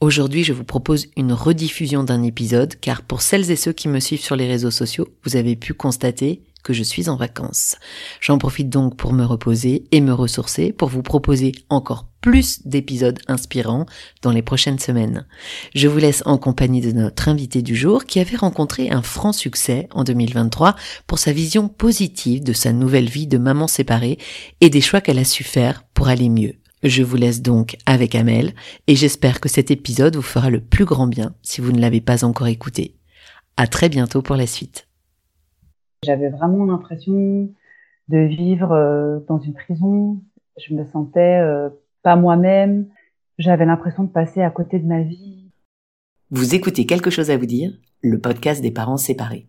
Aujourd'hui, je vous propose une rediffusion d'un épisode car pour celles et ceux qui me suivent sur les réseaux sociaux, vous avez pu constater que je suis en vacances. J'en profite donc pour me reposer et me ressourcer pour vous proposer encore plus d'épisodes inspirants dans les prochaines semaines. Je vous laisse en compagnie de notre invité du jour qui avait rencontré un franc succès en 2023 pour sa vision positive de sa nouvelle vie de maman séparée et des choix qu'elle a su faire pour aller mieux. Je vous laisse donc avec Amel et j'espère que cet épisode vous fera le plus grand bien si vous ne l'avez pas encore écouté. À très bientôt pour la suite. J'avais vraiment l'impression de vivre euh, dans une prison. Je me sentais euh, pas moi-même. J'avais l'impression de passer à côté de ma vie. Vous écoutez quelque chose à vous dire, le podcast des parents séparés.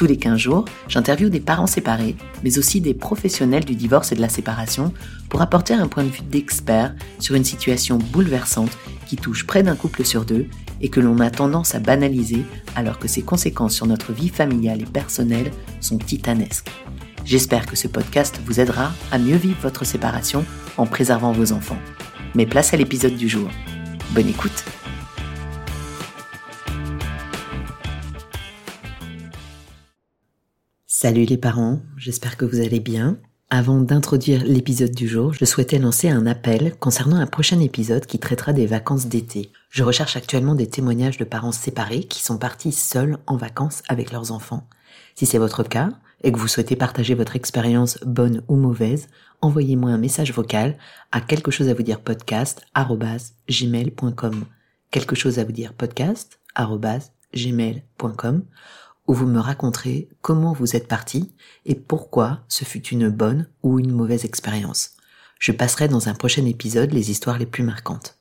Tous les 15 jours, j'interviewe des parents séparés, mais aussi des professionnels du divorce et de la séparation pour apporter un point de vue d'expert sur une situation bouleversante qui touche près d'un couple sur deux et que l'on a tendance à banaliser alors que ses conséquences sur notre vie familiale et personnelle sont titanesques. J'espère que ce podcast vous aidera à mieux vivre votre séparation en préservant vos enfants. Mais place à l'épisode du jour. Bonne écoute Salut les parents, j'espère que vous allez bien. Avant d'introduire l'épisode du jour, je souhaitais lancer un appel concernant un prochain épisode qui traitera des vacances d'été. Je recherche actuellement des témoignages de parents séparés qui sont partis seuls en vacances avec leurs enfants. Si c'est votre cas et que vous souhaitez partager votre expérience bonne ou mauvaise, envoyez-moi un message vocal à quelque chose à vous dire podcast. Quelque chose à vous dire podcast gmail.com où vous me raconterez comment vous êtes parti et pourquoi ce fut une bonne ou une mauvaise expérience. Je passerai dans un prochain épisode les histoires les plus marquantes.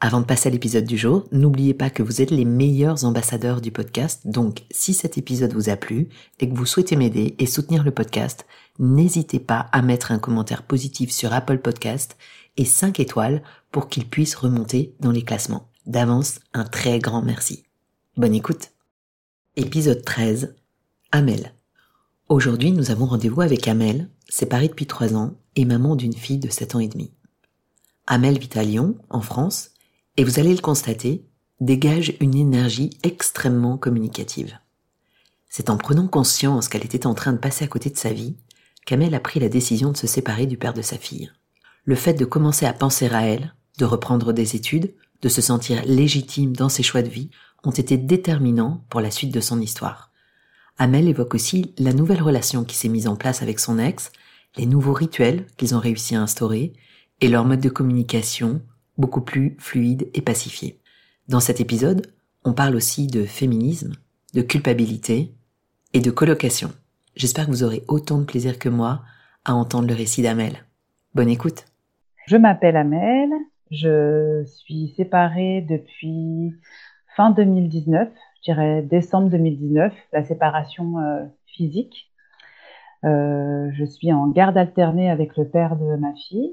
Avant de passer à l'épisode du jour, n'oubliez pas que vous êtes les meilleurs ambassadeurs du podcast, donc si cet épisode vous a plu et que vous souhaitez m'aider et soutenir le podcast, n'hésitez pas à mettre un commentaire positif sur Apple Podcast et 5 étoiles pour qu'il puisse remonter dans les classements. D'avance, un très grand merci. Bonne écoute Épisode 13. Amel. Aujourd'hui, nous avons rendez-vous avec Amel, séparée depuis 3 ans et maman d'une fille de 7 ans et demi. Amel vit à Lyon, en France, et vous allez le constater, dégage une énergie extrêmement communicative. C'est en prenant conscience qu'elle était en train de passer à côté de sa vie qu'Amel a pris la décision de se séparer du père de sa fille. Le fait de commencer à penser à elle, de reprendre des études, de se sentir légitime dans ses choix de vie, ont été déterminants pour la suite de son histoire. Amel évoque aussi la nouvelle relation qui s'est mise en place avec son ex, les nouveaux rituels qu'ils ont réussi à instaurer et leur mode de communication beaucoup plus fluide et pacifié. Dans cet épisode, on parle aussi de féminisme, de culpabilité et de colocation. J'espère que vous aurez autant de plaisir que moi à entendre le récit d'Amel. Bonne écoute. Je m'appelle Amel, je suis séparée depuis fin 2019, je dirais décembre 2019, la séparation euh, physique. Euh, je suis en garde alternée avec le père de ma fille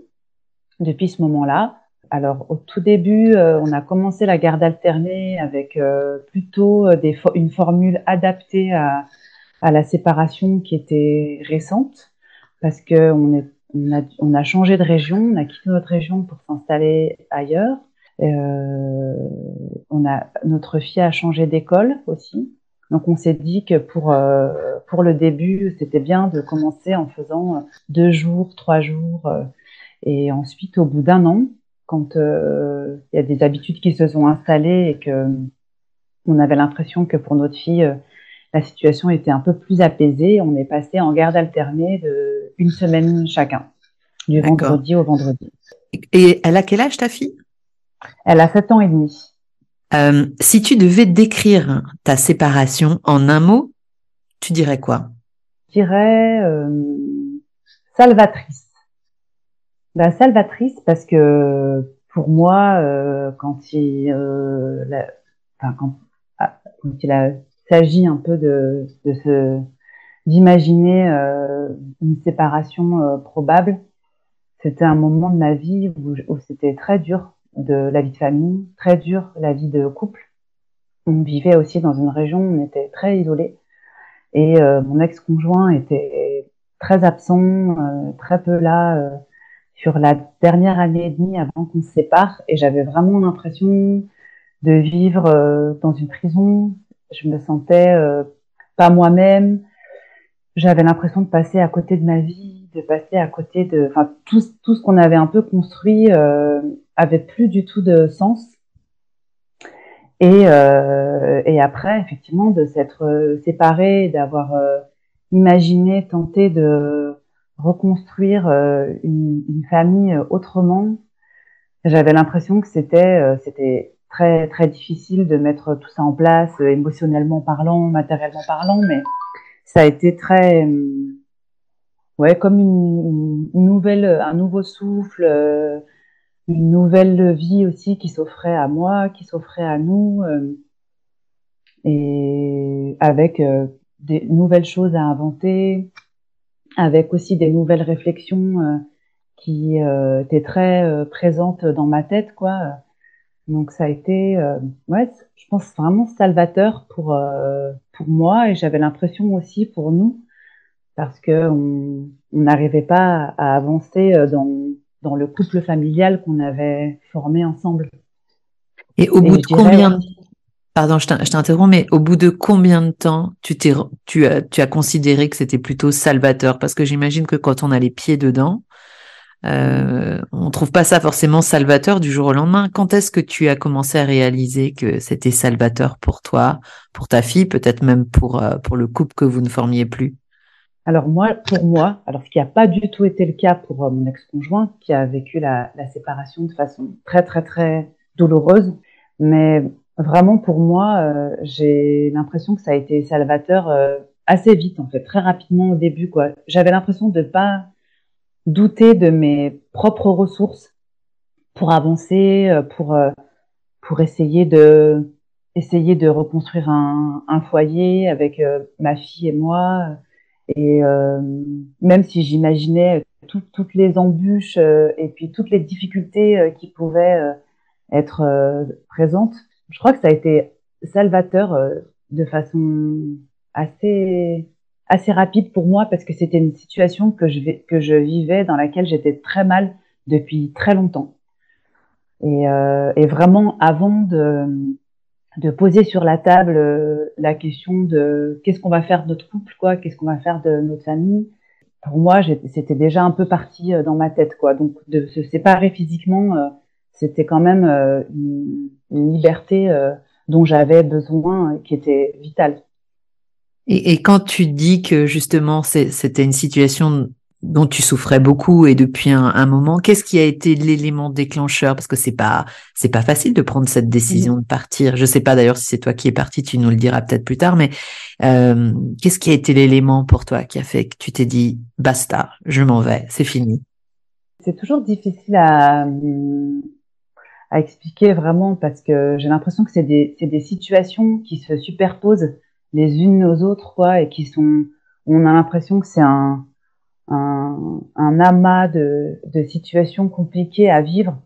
depuis ce moment-là. Alors au tout début, euh, on a commencé la garde alternée avec plutôt une formule adaptée à, la séparation qui était récente parce que on, est, on, a, on a changé de région, on a quitté notre région pour s'installer ailleurs. Euh, on a notre fille a changé d'école aussi. Donc on s'est dit que pour euh, pour le début, c'était bien de commencer en faisant deux jours, trois jours, euh, et ensuite au bout d'un an, quand il y a des habitudes qui se sont installées et que on avait l'impression que pour notre fille la situation était un peu plus apaisée, on est passé en garde alternée de une semaine chacun, du vendredi au vendredi. Et elle a quel âge ta fille? Elle a 7 ans et demi. Euh, si tu devais décrire ta séparation en un mot, tu dirais quoi? Je dirais euh, salvatrice. bah, Salvatrice parce que pour moi, euh, quand il, enfin, quand, ah, quand il s'agit un peu de, d'imaginer euh, une séparation euh, probable, c'était un moment de ma vie où, où c'était très dur de la vie de famille, très dur la vie de couple. On vivait aussi dans une région on était très isolé et euh, mon ex-conjoint était très absent, très peu là sur la dernière année et demie avant qu'on se sépare et j'avais vraiment l'impression de vivre euh, dans une prison. Je me sentais euh, pas moi-même. J'avais l'impression de passer à côté de ma vie, de passer à côté de, enfin tout, tout ce qu'on avait un peu construit euh, avait plus du tout de sens. Et, euh, et après, effectivement, de s'être séparé, d'avoir imaginé, tenté de reconstruire euh, une, famille euh, autrement. J'avais l'impression que c'était euh, c'était très très difficile de mettre tout ça en place émotionnellement parlant, matériellement parlant, mais ça a été très ouais comme une, une nouvelle un nouveau souffle une nouvelle vie aussi qui s'offrait à moi qui s'offrait à nous et avec des nouvelles choses à inventer avec aussi des nouvelles réflexions euh, qui euh, étaient très euh, présentes dans ma tête, quoi. Donc ça a été, ouais, je pense vraiment salvateur pour pour moi et j'avais l'impression aussi pour nous parce que on n'arrivait pas à avancer dans dans le couple familial qu'on avait formé ensemble. Et au bout de combien Pardon, je t'interromps, mais au bout de combien de temps tu, t'es, tu, as, tu as considéré que c'était plutôt salvateur? Parce que j'imagine que quand on a les pieds dedans, euh, on trouve pas ça forcément salvateur du jour au lendemain. Quand est-ce que tu as commencé à réaliser que c'était salvateur pour toi, pour ta fille, peut-être même pour, euh, pour le couple que vous ne formiez plus? Alors moi, pour moi, alors ce qui n'a pas du tout été le cas pour euh, mon ex-conjoint, qui a vécu la, la séparation de façon très très très douloureuse, mais Vraiment, pour moi, euh, j'ai l'impression que ça a été salvateur euh, assez vite, en fait, très rapidement au début. quoi. J'avais l'impression de pas douter de mes propres ressources pour avancer, euh, pour pour essayer de essayer de reconstruire un, un foyer avec ma fille et moi. Et même si j'imaginais toutes les embûches et puis toutes les difficultés qui pouvaient être présentes, je crois que ça a été salvateur euh, de façon assez assez rapide pour moi parce que c'était une situation que je que je vivais dans laquelle j'étais très mal depuis très longtemps. Et, euh, et vraiment avant de de poser sur la table euh, la question de qu'est-ce qu'on va faire de notre couple quoi qu'est-ce qu'on va faire de notre famille pour moi c'était déjà un peu parti euh, dans ma tête quoi donc de se séparer physiquement c'était quand même une, liberté euh, dont j'avais besoin, qui était vitale. Et, quand tu dis que justement c'était une situation dont tu souffrais beaucoup et depuis un, un moment, qu'est-ce qui a été l'élément déclencheur? Parce que c'est pas c'est pas facile de prendre cette décision de partir. Je sais pas d'ailleurs si c'est toi qui es parti, tu nous le diras peut-être plus tard. Mais euh, qu'est-ce qui a été l'élément pour toi qui a fait que tu t'es dit basta, je m'en vais, c'est fini? C'est toujours difficile à à expliquer vraiment parce que j'ai l'impression que c'est des, des situations qui se superposent les unes aux autres, quoi, et qui sont, on a l'impression que c'est un, un, un, amas de, de situations compliquées à vivre.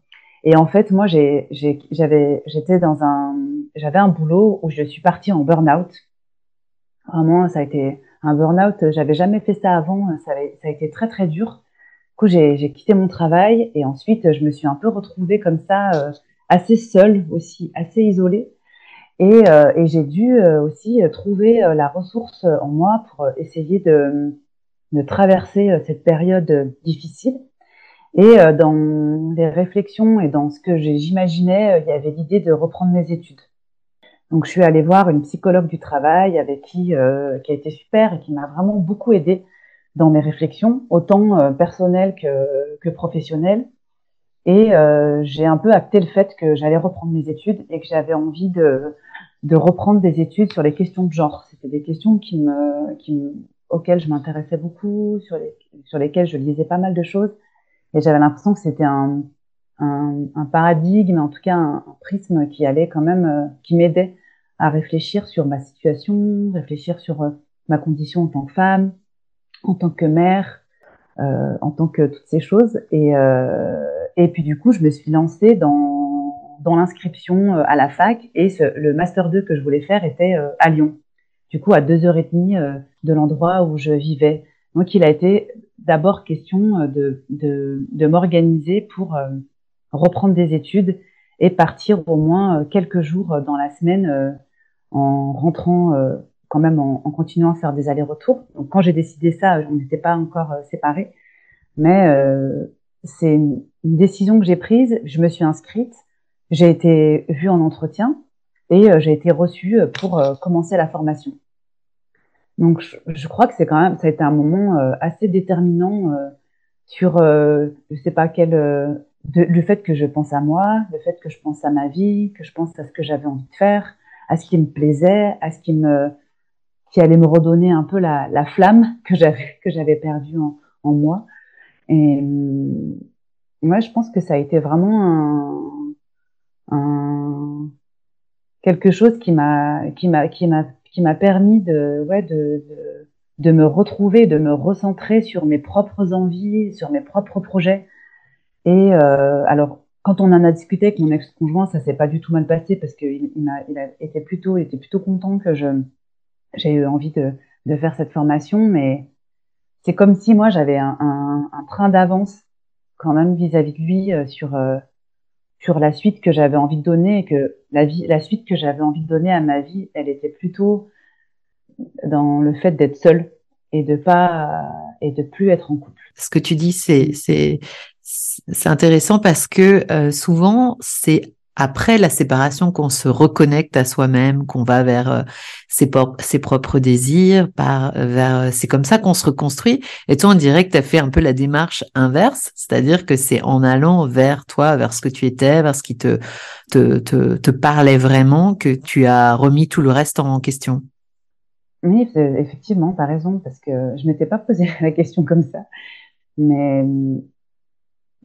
Et en fait, moi, j'avais, j'étais dans un, j'avais un boulot où je suis partie en burn-out. Vraiment, ça a été un burn-out. J'avais jamais fait ça avant. Ça, a été très très dur coup, j'ai quitté mon travail et ensuite, je me suis un peu retrouvée comme ça, euh, assez seule aussi, assez isolée. Et, euh, et j'ai dû euh, aussi trouver la ressource en moi pour essayer de, de traverser cette période difficile. Et dans les réflexions et dans ce que j'imaginais, il y avait l'idée de reprendre mes études. Donc, je suis allée voir une psychologue du travail avec qui, qui a été super et qui m'a vraiment beaucoup aidée dans mes réflexions, autant euh, personnelles que, que professionnelles. Et euh, j'ai un peu acté le fait que j'allais reprendre mes études et que j'avais envie de, de reprendre des études sur les questions de genre. C'était des questions qui me, qui me, auxquelles je m'intéressais beaucoup, sur, les, sur lesquelles je lisais pas mal de choses. Et j'avais l'impression que c'était un, un, un, paradigme, en tout cas un, prisme qui allait quand même, euh, qui m'aidait à réfléchir sur ma situation, réfléchir sur euh, ma condition en tant que femme, en tant que mère, euh, en tant que toutes ces choses. Et, euh, et puis du coup, je me suis lancée dans, dans l'inscription à la fac et ce, le master 2 que je voulais faire était à Lyon. Du coup, à deux heures et demie de l'endroit où je vivais. Donc, il a été d'abord question de, de, de m'organiser pour reprendre des études et partir au moins quelques jours dans la semaine en rentrant quand même en, continuant à faire des allers-retours. Donc quand j'ai décidé ça, on n'était pas encore euh, séparés, mais euh, c'est une, décision que j'ai prise. Je me suis inscrite, j'ai été vue en entretien et euh, j'ai été reçue pour commencer la formation. Donc je, crois que c'est quand même ça a été un moment assez déterminant sur je sais pas quel le fait que je pense à moi, le fait que je pense à ma vie, que je pense à ce que j'avais envie de faire, à ce qui me plaisait, à ce qui me qui allait me redonner un peu la, la flamme que j'avais que j'avais perdue en, moi. Et moi, je pense que ça a été vraiment un, un quelque chose qui m'a qui m'a qui m'a qui m'a permis de ouais de, de, de me retrouver, de me recentrer sur mes propres envies, sur mes propres projets. Et euh, alors quand on en a discuté avec mon ex-conjoint, ça s'est pas du tout mal passé parce qu'il il, a, il a été plutôt, il était plutôt content que je j'ai eu envie de, de, faire cette formation, mais c'est comme si moi j'avais un, un, un train d'avance quand même vis-à-vis de lui euh, sur euh, sur la suite que j'avais envie de donner que la vie, la suite que j'avais envie de donner à ma vie, elle était plutôt dans le fait d'être seule et de pas et de plus être en couple. Ce que tu dis, c'est c'est c'est intéressant parce que euh, souvent c'est après la séparation qu'on se reconnecte à soi-même, qu'on va vers euh, ses, propres désirs, par euh, vers euh, c'est comme ça qu'on se reconstruit. Et toi, on dirait que tu as fait un peu la démarche inverse, c'est-à-dire que c'est en allant vers toi, vers ce que tu étais, vers ce qui te te, te, te parlait vraiment, que tu as remis tout le reste en question. Oui, effectivement, tu as raison, parce que je m'étais pas posé la question comme ça. Mais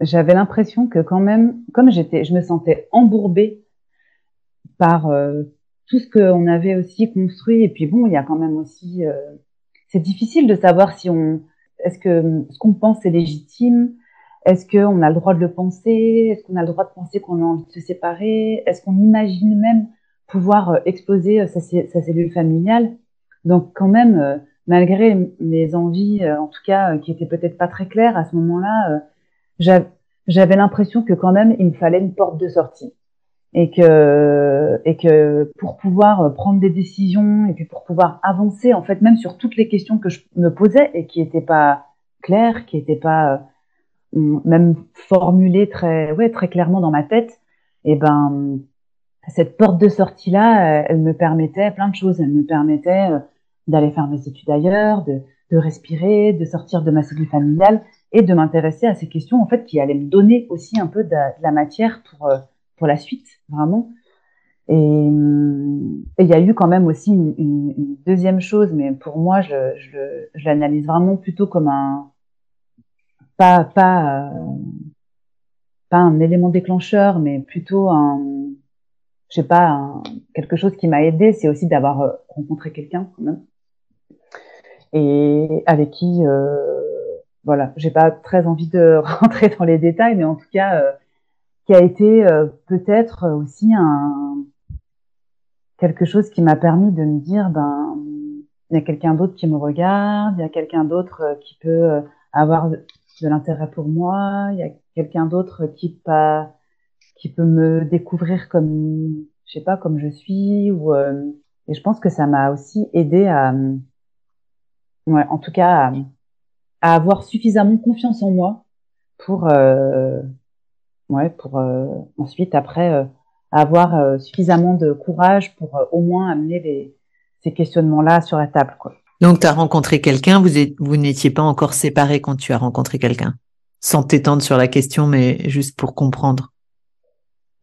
j'avais l'impression que quand même, comme j'étais, je me sentais embourbée par euh, tout ce qu'on avait aussi construit. Et puis bon, il y a quand même aussi, euh, c'est difficile de savoir si on, est-ce que ce qu'on pense est légitime, est-ce qu'on a le droit de le penser, est-ce qu'on a le droit de penser qu'on a envie de se séparer, est-ce qu'on imagine même pouvoir euh, exposer sa, sa, cellule familiale? Donc quand même, malgré mes envies, en tout cas, qui étaient peut-être pas très claires à ce moment-là j'avais l'impression que quand même il me fallait une porte de sortie et que et que pour pouvoir prendre des décisions et puis pour pouvoir avancer en fait même sur toutes les questions que je me posais et qui n'étaient pas claires, qui n'étaient pas euh, même formulées très ouais très clairement dans ma tête, et eh ben cette porte de sortie là, elle me permettait plein de choses. Elle me permettait euh, d'aller faire mes études ailleurs, de, de respirer, de sortir de ma cellule familiale et de m'intéresser à ces questions en fait qui allaient me donner aussi un peu de, la matière pour euh, pour la suite vraiment. Et il y a eu quand même aussi une, deuxième chose, mais pour moi je, je, l'analyse vraiment plutôt comme un pas pas euh, pas un élément déclencheur, mais plutôt un je sais pas quelque chose qui m'a aidé, c'est aussi d'avoir euh, rencontré quelqu'un quand même et avec qui euh, voilà, j'ai pas très envie de rentrer dans les détails, mais en tout cas, euh, qui a été euh, peut-être aussi un quelque chose qui m'a permis de me dire, ben, il y a quelqu'un d'autre qui me regarde, il y a quelqu'un d'autre euh, qui peut avoir de l'intérêt pour moi, il y a quelqu'un d'autre qui pas qui peut me découvrir comme je sais pas comme je suis ou et je pense que ça m'a aussi aidé à ouais en tout cas à, à avoir suffisamment confiance en moi pour euh, ouais pour euh, ensuite après euh, avoir suffisamment de courage pour au moins amener les, ces questionnements là sur la table quoi. Donc tu as rencontré quelqu'un, vous êtes, vous n'étiez pas encore séparés quand tu as rencontré quelqu'un? Sans t'étendre sur la question mais juste pour comprendre.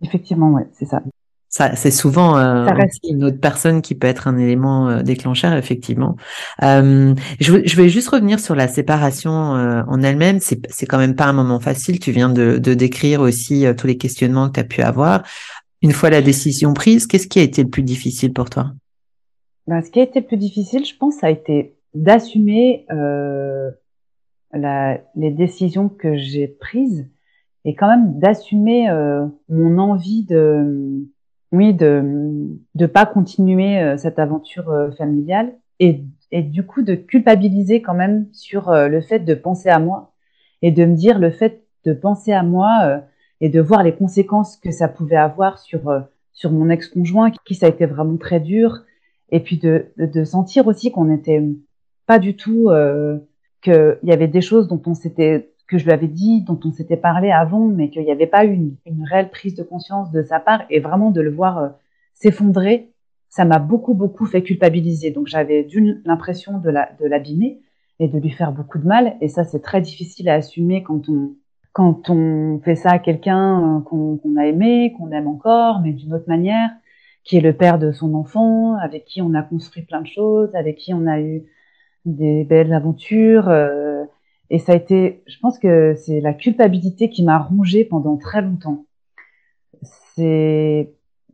Effectivement ouais, c'est ça. Ça, c'est souvent euh, une autre personne qui peut être un élément euh, déclencheur, effectivement. Euh, je, je, vais juste revenir sur la séparation en elle-même. C'est, c'est quand même pas un moment facile. Tu viens de, de décrire aussi tous les questionnements que tu as pu avoir. Une fois la décision prise, qu'est-ce qui a été le plus difficile pour toi? Ben, Ce qui a été le plus difficile, je pense, ça a été d'assumer la, les décisions que j'ai prises et quand même d'assumer mon envie de oui, de de pas continuer euh, cette aventure euh, familiale et et du coup de culpabiliser quand même sur euh, le fait de penser à moi et de me dire le fait de penser à moi et de voir les conséquences que ça pouvait avoir sur sur mon ex-conjoint qui ça a été vraiment très dur et puis de de, sentir aussi qu'on n'était pas du tout euh, qu'il y avait des choses dont on s'était que je lui avais dit, dont on s'était parlé avant, mais qu'il n'y avait pas eu une, une, réelle prise de conscience de sa part, et vraiment de le voir euh, s'effondrer, ça m'a beaucoup, beaucoup fait culpabiliser. Donc j'avais l'impression de l'abîmer et de lui faire beaucoup de mal, et ça c'est très difficile à assumer quand on, quand on fait ça à quelqu'un euh, qu'on a aimé, qu'on aime encore, mais d'une autre manière, qui est le père de son enfant, avec qui on a construit plein de choses, avec qui on a eu des belles aventures. Euh, et ça a été, je pense que c'est la culpabilité qui m'a rongée pendant très longtemps. C'est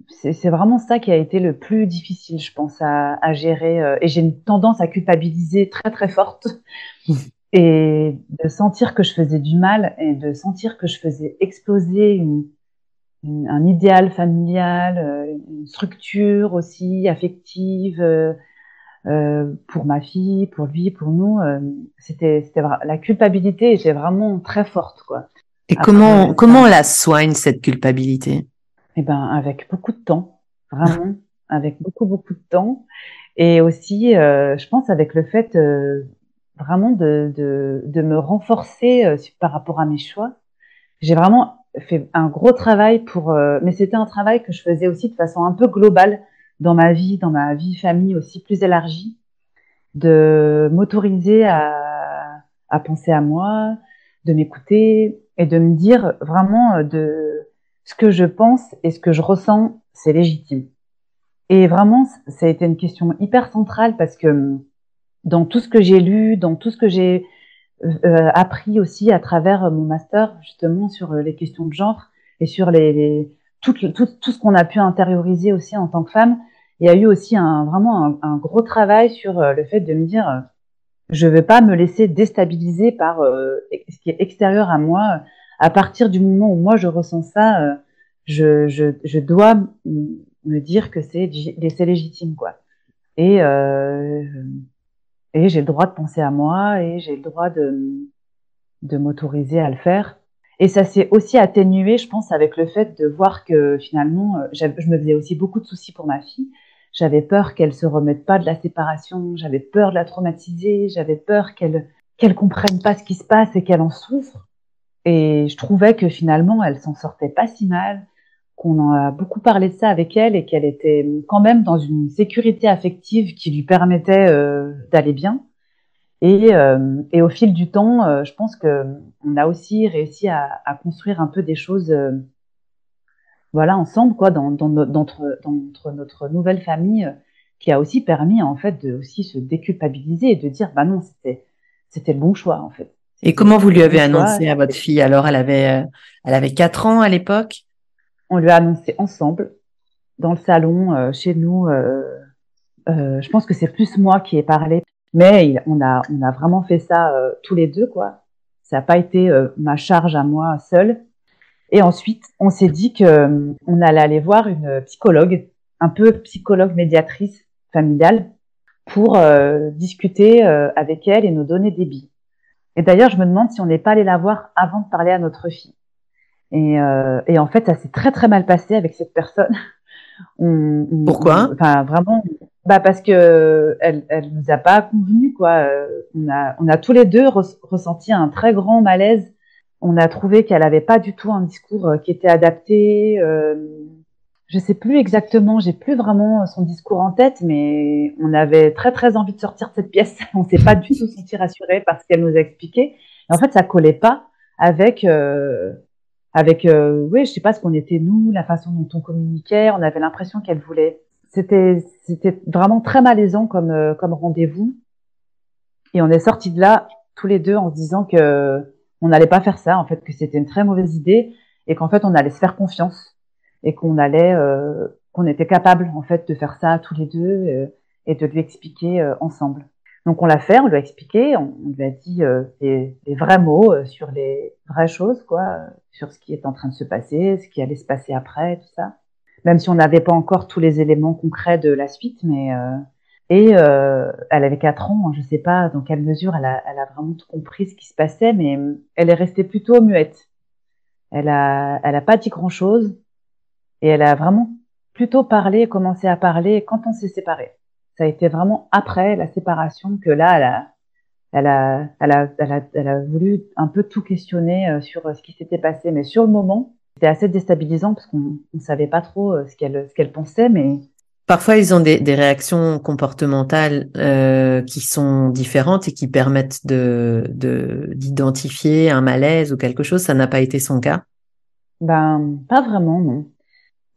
c'est vraiment ça qui a été le plus difficile, je pense, à, à gérer. Euh, et j'ai une tendance à culpabiliser très très forte et de sentir que je faisais du mal et de sentir que je faisais exploser une, un idéal familial, euh, une structure aussi affective, euh, euh, pour ma fille, pour lui, pour nous, euh, c'était c'était la culpabilité était vraiment très forte quoi. Et comment comment on la soigne cette culpabilité? Eh ben avec beaucoup de temps, vraiment avec beaucoup beaucoup de temps et aussi euh, je pense avec le fait vraiment de, de de me renforcer par rapport à mes choix. J'ai vraiment fait un gros travail pour mais c'était un travail que je faisais aussi de façon un peu globale dans ma vie, dans ma vie famille aussi plus élargie, de m'autoriser à, à penser à moi, de m'écouter et de me dire vraiment euh, de ce que je pense et ce que je ressens, c'est légitime. Et vraiment, ça a été une question hyper centrale parce que hum, dans tout ce que j'ai lu, dans tout ce que j'ai euh, euh, appris aussi à travers mon master justement sur les questions de genre et sur les, les tout, tout, tout ce qu'on a pu intérioriser aussi en tant que femme, il y a eu aussi un, vraiment un, gros travail sur euh, le fait de me dire, euh, je ne vais pas me laisser déstabiliser par euh, ce qui est extérieur à moi. À partir du moment où moi je ressens ça, je, je, dois me dire que c'est légitime, quoi. Et, et j'ai le droit de penser à moi et j'ai le droit de, de m'autoriser à le faire. Et ça s'est aussi atténué, je pense, avec le fait de voir que finalement, euh, je me faisais aussi beaucoup de soucis pour ma fille. J'avais peur qu'elle se remette pas de la séparation, j'avais peur de la traumatiser, j'avais peur qu'elle qu'elle comprenne pas ce qui se passe et qu'elle en souffre. Et je trouvais que finalement, elle s'en sortait pas si mal, qu'on en a beaucoup parlé de ça avec elle et qu'elle était quand même dans une sécurité affective qui lui permettait euh, d'aller bien. Et, euh, et, au fil du temps, euh, je pense que on a aussi réussi à, à construire un peu des choses, euh, voilà, ensemble, quoi, dans, dans, dans, notre, dans notre, notre, nouvelle famille, euh, qui a aussi permis en fait de aussi se déculpabiliser et de dire, bah non, c'était c'était le bon choix en fait. Et comment vous lui avez annoncé à votre fille? Alors, elle avait elle avait quatre ans à l'époque? On lui a annoncé ensemble dans le salon chez nous. je pense que c'est plus moi qui ai parlé mais on a, on a vraiment fait ça euh, tous les deux, quoi. Ça n'a pas été euh, ma charge à moi seule. Et ensuite, on s'est dit que euh, on allait aller voir une psychologue, un peu psychologue médiatrice familiale, pour discuter avec elle et nous donner des billes. Et d'ailleurs, je me demande si on n'est pas allé la voir avant de parler à notre fille. Et, et en fait, ça s'est très très mal passé avec cette personne. On, Pourquoi? Enfin, vraiment, bah parce que elle, elle nous a pas convenu quoi. On a, on a tous les deux ressenti un très grand malaise. On a trouvé qu'elle avait pas du tout un discours euh, qui était adapté. Euh, je sais plus exactement, j'ai plus vraiment son discours en tête, mais on avait très très envie de sortir de cette pièce. On s'est pas du tout senti rassuré parce qu'elle nous a expliqué. En fait, ça collait pas avec euh, avec, euh, oui, je sais pas ce qu'on était nous, la façon dont on communiquait. On avait l'impression qu'elle voulait. C'était, c'était vraiment très malaisant comme, euh, comme rendez-vous. Et on est sortis de là tous les deux en se disant que on n'allait pas faire ça, en fait, que c'était une très mauvaise idée et qu'en fait on allait se faire confiance et qu'on allait, euh, qu'on était capable en fait de faire ça tous les deux et de lui expliquer ensemble. Donc on l'a fait, on lui a expliqué, on, lui a dit euh, les, vrais mots euh, sur les vraies choses, quoi, sur ce qui est en train de se passer, ce qui allait se passer après, tout ça. Même si on n'avait pas encore tous les éléments concrets de la suite, mais euh, et elle avait quatre ans, je sais pas dans quelle mesure elle a, elle a vraiment compris ce qui se passait, mais elle est restée plutôt muette. Elle a, elle a pas dit grand chose et elle a vraiment plutôt parlé, commencé à parler quand on s'est séparés ça a été vraiment après la séparation que là, elle a, elle a, elle a, elle a, elle a voulu un peu tout questionner euh, sur euh, ce qui s'était passé. Mais sur le moment, c'était assez déstabilisant parce qu'on ne savait pas trop euh, ce qu'elle, ce qu'elle pensait, mais Parfois, ils ont des, des réactions comportementales euh, qui sont différentes et qui permettent de, de, d'identifier un malaise ou quelque chose. Ça n'a pas été son cas Ben, pas vraiment, non.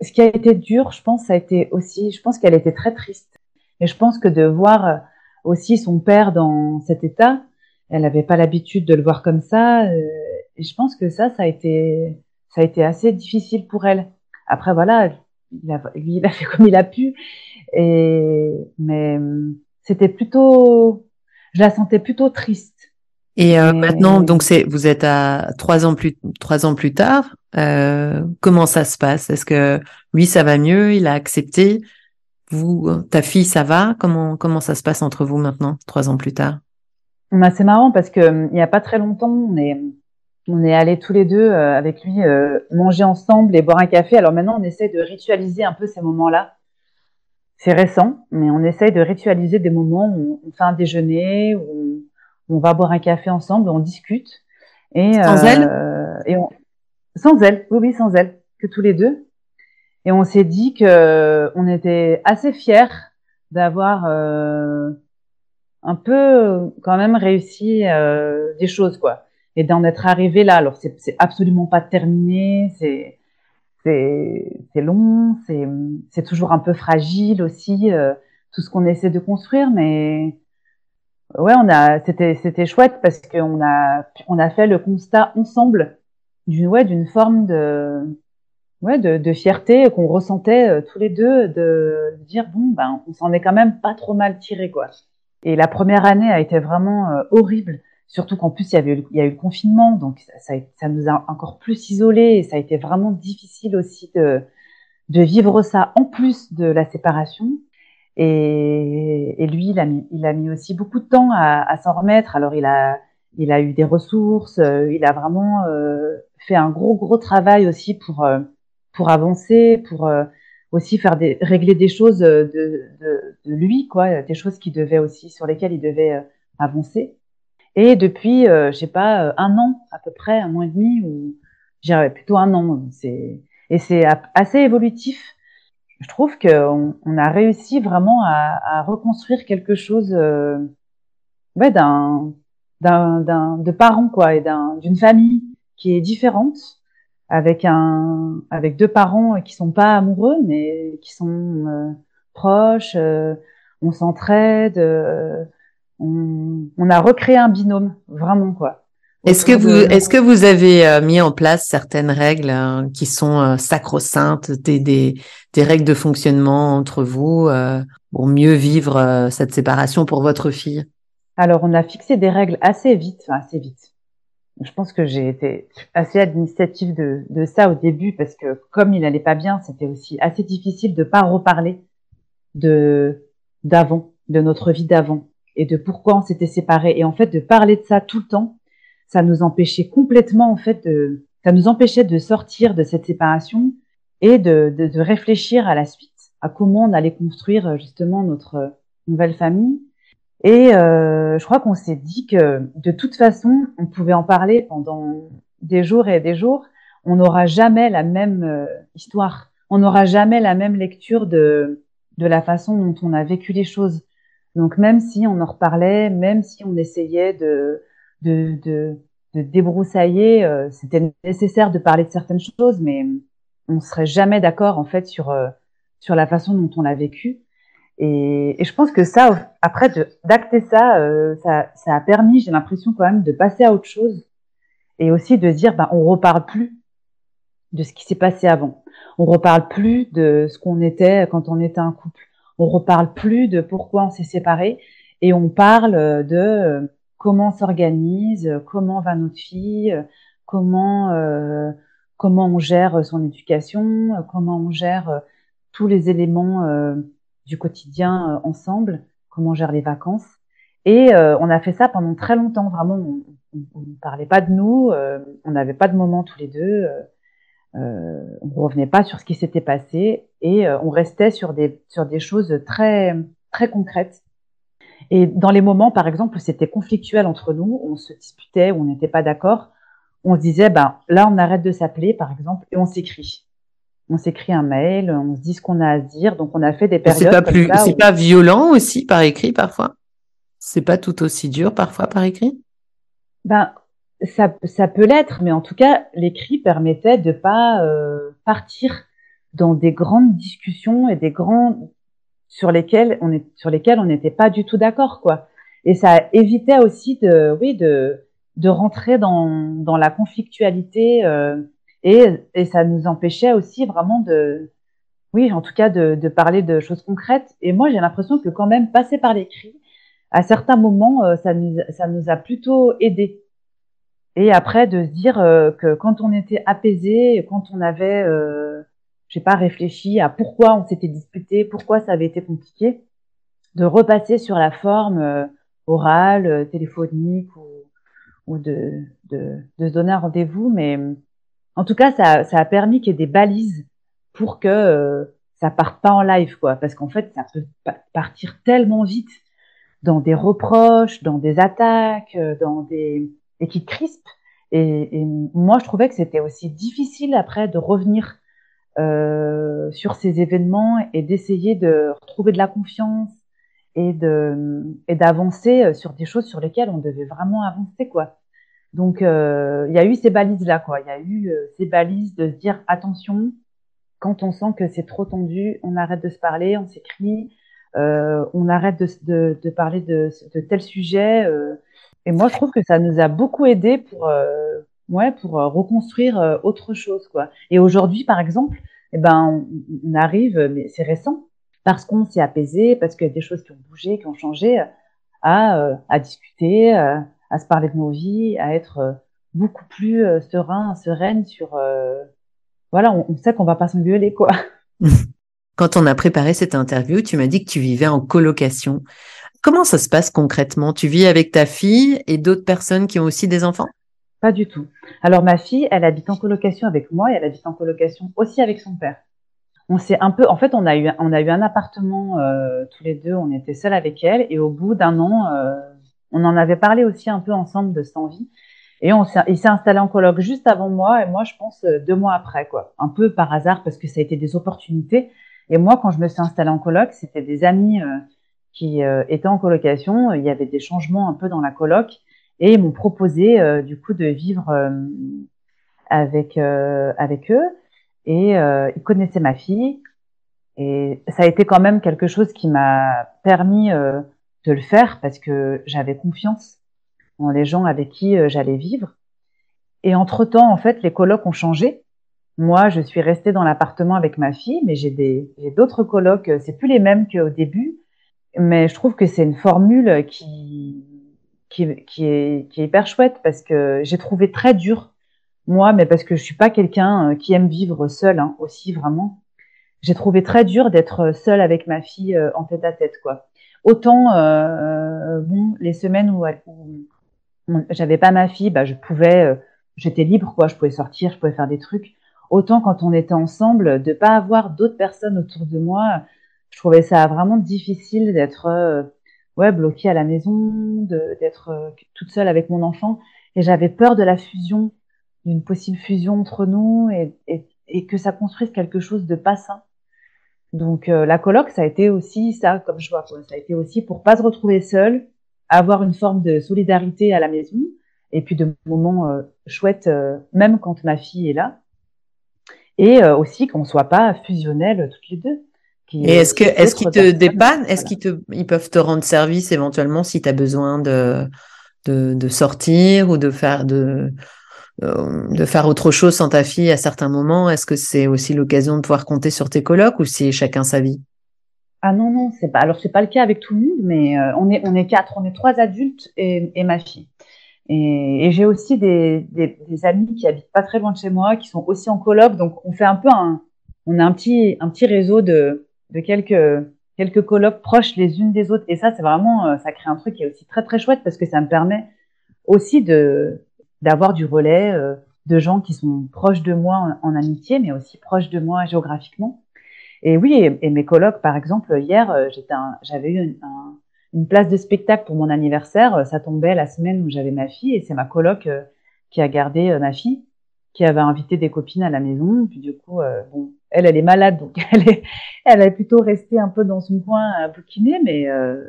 Ce qui a été dur, je pense, ça a été aussi, je pense qu'elle était très triste. Et je pense que de voir euh, aussi son père dans cet état, elle n'avait pas l'habitude de le voir comme ça. Euh, et je pense que ça, ça a été, ça a été assez difficile pour elle. Après, voilà, il a, lui, il a fait comme il a pu. Et, mais c'était plutôt, je la sentais plutôt triste. Et, euh, maintenant, donc c'est, vous êtes à trois ans plus, trois ans plus tard. Euh, comment ça se passe? Est-ce que lui, ça va mieux? Il a accepté? Vous, ta fille, ça va? Comment comment ça se passe entre vous maintenant, trois ans plus tard? Bah, C'est marrant parce que hum, il n'y a pas très longtemps, on est on est allés tous les deux euh, avec lui euh, manger ensemble et boire un café. Alors maintenant, on essaie de ritualiser un peu ces moments-là. C'est récent, mais on essaie de ritualiser des moments où on fait un déjeuner, où on, va boire un café ensemble, on discute. Et, sans elle? et Sans elle, oui, oui, sans elle, que tous les deux. Et on s'est dit que on était assez fiers d'avoir euh, un peu quand même réussi euh, des choses quoi et d'en être arrivé là. Alors c'est absolument pas terminé, c'est long, c'est toujours un peu fragile aussi euh, tout ce qu'on essaie de construire, mais ouais c'était chouette parce qu'on a on a fait le constat ensemble d'une ouais forme de ouais, de fierté qu'on ressentait euh, tous les deux, de dire bon, ben, on s'en est quand même pas trop mal tiré, quoi. Et la première année a été vraiment euh, horrible, surtout qu'en plus il y avait il y a eu le confinement, donc ça, ça, nous a encore plus isolés et ça a été vraiment difficile aussi de, de vivre ça en plus de la séparation. Et, et lui, il a, mis, il a mis aussi beaucoup de temps à, à s'en remettre. Alors il a, il a eu des ressources, euh, il a vraiment fait un gros gros travail aussi pour pour avancer, pour euh, aussi faire des, régler des choses euh, de, de, de, lui, quoi, des choses qui devaient aussi sur lesquelles il devait euh, avancer. Et depuis, je sais pas, un an à peu près, un an et demi, ou j'irais plutôt un an. C'est et c'est assez évolutif. Je trouve qu'on on a réussi vraiment à, à reconstruire quelque chose, euh, ouais, d'un d'un de parents quoi, et d'un d'une famille qui est différente avec un avec deux parents qui sont pas amoureux mais qui sont euh, proches euh, on s'entraide euh, on, on, a recréé un binôme vraiment quoi. Est-ce que vous est-ce que vous avez mis en place certaines règles hein, qui sont sacro-saintes des, des, des règles de fonctionnement entre vous pour mieux vivre cette séparation pour votre fille? Alors on a fixé des règles assez vite enfin, assez vite. Je pense que j'ai été assez administrative de, de, ça au début parce que comme il n'allait pas bien, c'était aussi assez difficile de pas reparler de d'avant, de notre vie d'avant et de pourquoi on s'était séparés. Et en fait, de parler de ça tout le temps, ça nous empêchait complètement en fait de, ça nous empêchait de sortir de cette séparation et de, de, de réfléchir à la suite, à comment on allait construire justement notre nouvelle famille et euh, je crois qu'on s'est dit que de toute façon, on pouvait en parler pendant des jours et des jours. On n'aura jamais la même euh, histoire. On n'aura jamais la même lecture de, de la façon dont on a vécu les choses. Donc même si on en reparlait, même si on essayait de, de, de, de débroussailler. Euh, c'était nécessaire de parler de certaines choses, mais on serait jamais d'accord en fait sur euh, sur la façon dont on l'a vécu. Et, et, je pense que ça, après d'acter ça, euh, ça, ça a permis, j'ai l'impression quand même de passer à autre chose et aussi de dire, ben, on reparle plus de ce qui s'est passé avant. On reparle plus de ce qu'on était quand on était un couple. On reparle plus de pourquoi on s'est séparés et on parle de comment on s'organise, comment va notre fille, comment euh, comment on gère son éducation, comment on gère tous les éléments euh, du quotidien euh, ensemble, comment on gère les vacances. Et on a fait ça pendant très longtemps. Vraiment, on ne parlait pas de nous, on n'avait pas de moment tous les deux. Euh, on revenait pas sur ce qui s'était passé et on restait sur des sur des choses très très concrètes et dans les moments, par exemple, où c'était conflictuel entre nous, on se disputait, où on n'était pas d'accord, on se disait, ben, là, on arrête de s'appeler, par exemple, et on s'écrit. On s'écrit un mail, on se dit ce qu'on a à dire. Donc, on a fait des périodes. C'est pas plus, c'est pas violent aussi par écrit parfois? C'est pas tout aussi dur parfois par écrit? Ben, ça, ça peut l'être, mais en tout cas, l'écrit permettait de pas euh, partir dans des grandes discussions et des grands sur lesquels on est sur lesquels on n'était pas du tout d'accord quoi. Et ça évitait aussi de oui de de rentrer dans dans la conflictualité euh, et et ça nous empêchait aussi vraiment de oui en tout cas de de parler de choses concrètes. Et moi j'ai l'impression que quand même passer par l'écrit à certains moments euh, ça nous ça nous a plutôt aidé et après de se dire euh, que quand on était apaisé quand on avait euh, j'ai pas réfléchi à pourquoi on s'était disputé, pourquoi ça avait été compliqué, de repasser sur la forme euh, orale, euh, téléphonique ou, de, de, de, se donner un rendez-vous. Mais en tout cas, ça, ça a permis qu'il y ait des balises pour que ça parte pas en live, quoi. Parce qu'en fait, ça peut partir tellement vite dans des reproches, dans des attaques, dans des et qui crispent. Et, moi, je trouvais que c'était aussi difficile après de revenir euh, sur ces événements et d'essayer de retrouver de la confiance et de et d'avancer euh, sur des choses sur lesquelles on devait vraiment avancer quoi. Donc euh, il y a eu ces balises là quoi. Il y a eu ces balises de se dire attention quand on sent que c'est trop tendu, on arrête de se parler, on s'écrit, on arrête de, de, de parler de, de tel sujet. Euh, et moi, je trouve que ça nous a beaucoup aidé pour, euh, ouais, pour reconstruire autre chose, quoi. Et aujourd'hui, par exemple, eh ben, on, arrive, mais c'est récent, parce qu'on s'est apaisé, parce qu'il y a des choses qui ont bougé, qui ont changé, à, euh, discuter, euh, à se parler de nos vies, à être euh, beaucoup plus serein, sereine sur. voilà, on, sait qu'on va pas s'engueuler, quoi. Quand on a préparé cette interview, tu m'as dit que tu vivais en colocation. Comment ça se passe concrètement? Tu vis avec ta fille et d'autres personnes qui ont aussi des enfants? Pas du tout. Alors ma fille, elle habite en colocation avec moi et elle habite en colocation aussi avec son père. On s'est un peu, en fait, on a eu, on a eu un appartement euh, tous les deux. On était seuls avec elle et au bout d'un an, euh, on en avait parlé aussi un peu ensemble de cette envie. Et on il s'est installé en coloc juste avant moi et moi, je pense euh, deux mois après, quoi. Un peu par hasard parce que ça a été des opportunités. Et moi, quand je me suis installée en coloc, c'était des amis qui étaient en colocation. Il y avait des changements un peu dans la coloc et ils m'ont proposé euh, du coup de vivre euh, avec euh, avec eux et ils connaissaient ma fille et ça a été quand même quelque chose qui m'a permis de le faire parce que j'avais confiance en les gens avec qui j'allais vivre et entre temps en fait les colocs ont changé moi, je suis restée dans l'appartement avec ma fille, mais j'ai d'autres colocs. C'est plus les mêmes qu'au début, mais je trouve que c'est une formule qui, qui, est, qui est hyper chouette parce que j'ai trouvé très dur, moi, mais parce que je suis pas quelqu'un euh, qui aime vivre seul hein, aussi, vraiment. J'ai trouvé très dur d'être seule avec ma fille euh, en tête à tête, quoi. Autant, euh, les semaines où, où j'avais pas ma fille, bah, je pouvais, euh, j'étais libre, quoi. Je pouvais sortir, je pouvais faire des trucs. Autant quand on était ensemble, de pas avoir d'autres personnes autour de moi, je trouvais ça vraiment difficile d'être ouais, bloquée à la maison, d'être euh, toute seule avec mon enfant. Et j'avais peur de la fusion, d'une possible fusion entre nous et, que ça construise quelque chose de pas sain. Donc euh, la coloc, ça a été aussi ça, comme je vois, ça a été aussi pour pas se retrouver seul, avoir une forme de solidarité à la maison et puis de moments chouettes, même quand ma fille est là. Et aussi qu'on soit pas fusionnels toutes les deux. Et est-ce que est-ce qu'ils te dépannent? Est-ce qu'ils te ils peuvent te rendre service éventuellement si tu as besoin de, de, de sortir ou de faire de euh, de faire autre chose sans ta fille à certains moments? Est-ce que c'est aussi l'occasion de pouvoir compter sur tes colocs ou c'est chacun sa vie? Ah non non, c'est pas alors c'est pas le cas avec tout le monde, mais euh, on est on est quatre, on est trois adultes et, et ma fille. Et, et j'ai aussi des, des, des, amis qui habitent pas très loin de chez moi, qui sont aussi en coloc, donc on fait un peu un on a un petit un petit réseau de de quelques quelques colloques proches les unes des autres. Et ça, c'est vraiment, euh, ça crée un truc qui est aussi très très chouette parce que ça me permet aussi de d'avoir du relais euh, de gens qui sont proches de moi en, amitié, mais aussi proches de moi géographiquement. Et oui, et, mes colloques, par exemple, hier, euh, j'étais, j'avais eu une place de spectacle pour mon anniversaire. Ça tombait la semaine où j'avais ma fille, et c'est ma coloc qui a gardé ma fille, qui avait invité des copines à la maison. Puis du coup, bon, elle, elle est malade, donc elle est, elle plutôt restée un peu dans son coin à bouquiner, mais, euh,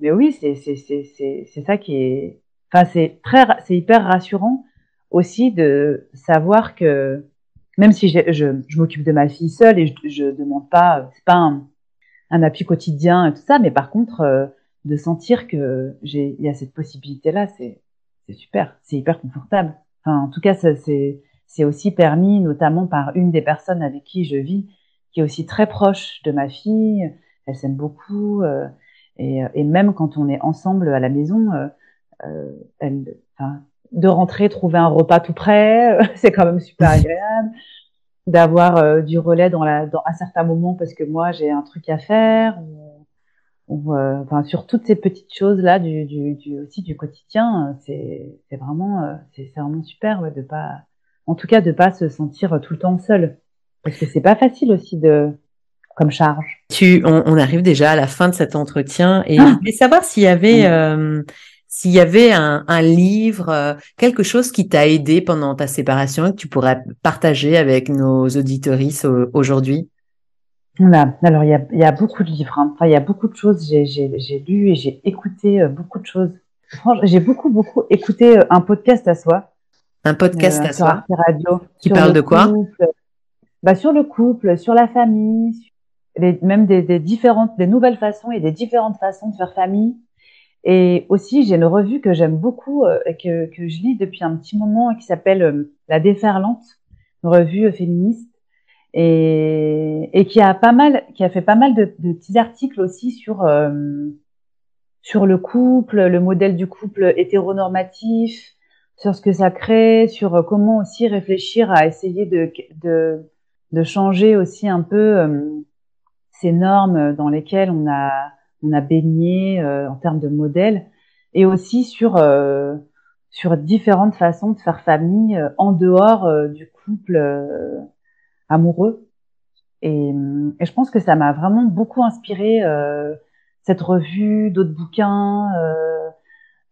mais oui, c'est, c'est, c'est, c'est, ça qui est, enfin, c'est très, c'est hyper rassurant aussi de savoir que même si je, je m'occupe de ma fille seule et je, je demande pas, c'est pas un, appui quotidien et tout ça, mais par contre, euh, de sentir que j'ai, il y a cette possibilité-là, c'est, c'est super, c'est hyper confortable. Enfin, en tout cas, c'est, c'est aussi permis notamment par une des personnes avec qui je vis, qui est aussi très proche de ma fille. Elle s'aime beaucoup. Euh, et, et, même quand on est ensemble à la maison, euh, euh de rentrer, trouver un repas tout prêt, c'est quand même super agréable. D'avoir euh, du relais dans la, dans, à certains moments parce que moi j'ai un truc à faire. Ou, ou euh, enfin, sur toutes ces petites choses là du, du, du aussi du quotidien, c'est vraiment, c'est vraiment super ouais, de pas en tout cas de pas se sentir tout le temps seul parce que c'est pas facile aussi de comme charge. Tu, on, arrive déjà à la fin de cet entretien et ah. je voulais savoir s'il y avait euh, s'il y avait un, un livre, euh, quelque chose qui t'a aidé pendant ta séparation et que tu pourrais partager avec nos auditoristes aujourd'hui? Là, alors il y a, y a, beaucoup de livres, hein. enfin il y a beaucoup de choses. J'ai lu et j'ai écouté euh, beaucoup de choses. Franchement, j'ai beaucoup beaucoup écouté un podcast à soi un podcast euh, à soi. Radio, qui parle de quoi bah, Sur le couple, sur la famille, les, même des, des, différentes, des nouvelles façons et des différentes façons de faire famille. Et aussi, j'ai une revue que j'aime beaucoup euh, et que, que je lis depuis un petit moment qui s'appelle euh, La Déferlante, une revue féministe et, et qui a pas mal, qui a fait pas mal de, de petits articles aussi sur sur le couple, le modèle du couple hétéronormatif, sur ce que ça crée, sur euh, comment aussi réfléchir à essayer de, de, de changer aussi un peu euh, ces normes dans lesquelles on a, on a baigné euh, en termes de modèles, et aussi sur, sur différentes façons de faire famille en dehors du couple amoureux. Et, et, je pense que ça m'a vraiment beaucoup inspiré cette revue, d'autres bouquins. Euh,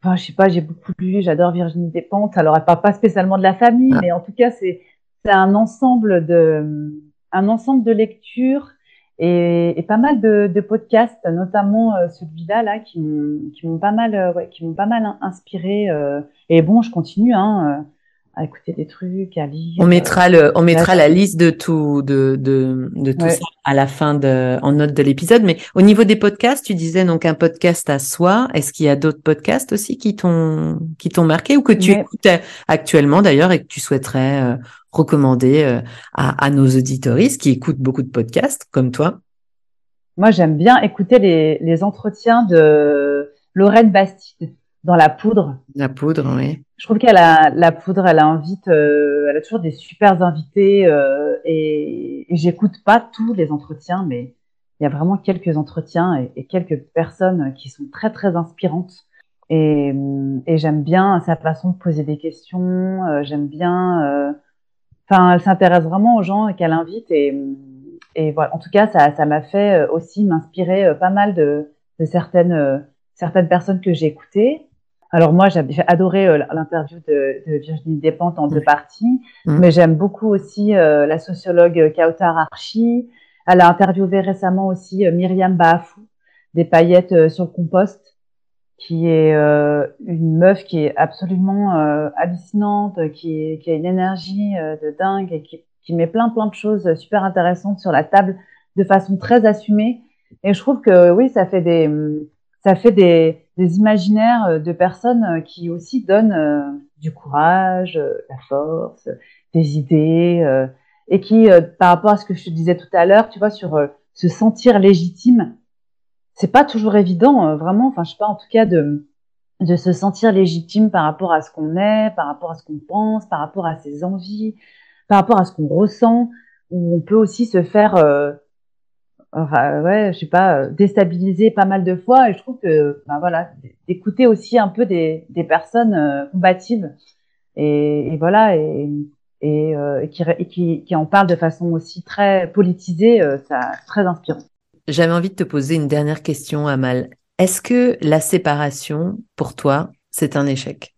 enfin, je sais pas, j'ai beaucoup lu, j'adore Virginie Despentes. Alors, elle parle pas spécialement de la famille, ah. mais en tout cas, c'est c'est un ensemble de un ensemble de lectures et, et pas mal de, de podcasts, notamment euh, celui-là là, qui m'ont pas mal euh, ouais, qui m'ont pas mal inspiré. Euh, et bon, je continue hein, à écouter des trucs, à lire. On mettra le, on mettra la liste de tout, de, de, de tout ça à la fin de, en note de l'épisode. Mais au niveau des podcasts, tu disais donc un podcast à soi. Est-ce qu'il y a d'autres podcasts aussi qui t'ont, qui t'ont marqué ou que tu écoutes actuellement d'ailleurs et que tu souhaiterais euh, recommander euh, à, à nos auditoristes qui écoutent beaucoup de podcasts comme toi? Moi, j'aime bien écouter les, les entretiens de Lorraine Bastide dans la poudre. La poudre, oui. Je trouve qu'elle a la poudre, elle invite, euh, elle a toujours des super invités euh, et, et j'écoute pas tous les entretiens, mais il y a vraiment quelques entretiens et, quelques personnes qui sont très très inspirantes. Et, et j'aime bien sa façon de poser des questions. Euh, j'aime bien, euh, enfin, elle s'intéresse vraiment aux gens qu'elle invite et voilà. En tout cas, ça, ça m'a fait aussi m'inspirer pas mal de, de certaines certaines personnes que j'ai écoutées alors moi, j'ai adoré euh, l'interview de, de, Virginie Despentes en deux parties, mmh. mais j'aime beaucoup aussi euh, la sociologue Kautar Archi. Elle a interviewé récemment aussi euh, Myriam Baafou, des paillettes sur le compost, qui est euh, une meuf qui est absolument euh, hallucinante, qui, est, qui a une énergie euh, de dingue et qui, qui met plein plein de choses super intéressantes sur la table de façon très assumée. Et je trouve que oui, ça fait des ça fait des, des imaginaires de personnes qui aussi donnent du courage, la force, des idées et qui par rapport à ce que je te disais tout à l'heure, tu vois sur se sentir légitime c'est pas toujours évident, euh, vraiment. Enfin, je sais pas, en tout cas, de de se sentir légitime par rapport à ce qu'on est, par rapport à ce qu'on pense, par rapport à ses envies, par rapport à ce qu'on ressent. Où on peut aussi se faire, euh, ouais, je sais pas, déstabiliser pas mal de fois. Et je trouve que, ben voilà, d'écouter aussi un peu des des personnes euh, combatives et, et voilà et et, euh, qui, qui, qui en parlent de façon aussi très politisée, ça très inspirant. J'avais envie de te poser une dernière question, Amal. Est-ce que la séparation, pour toi, c'est un échec?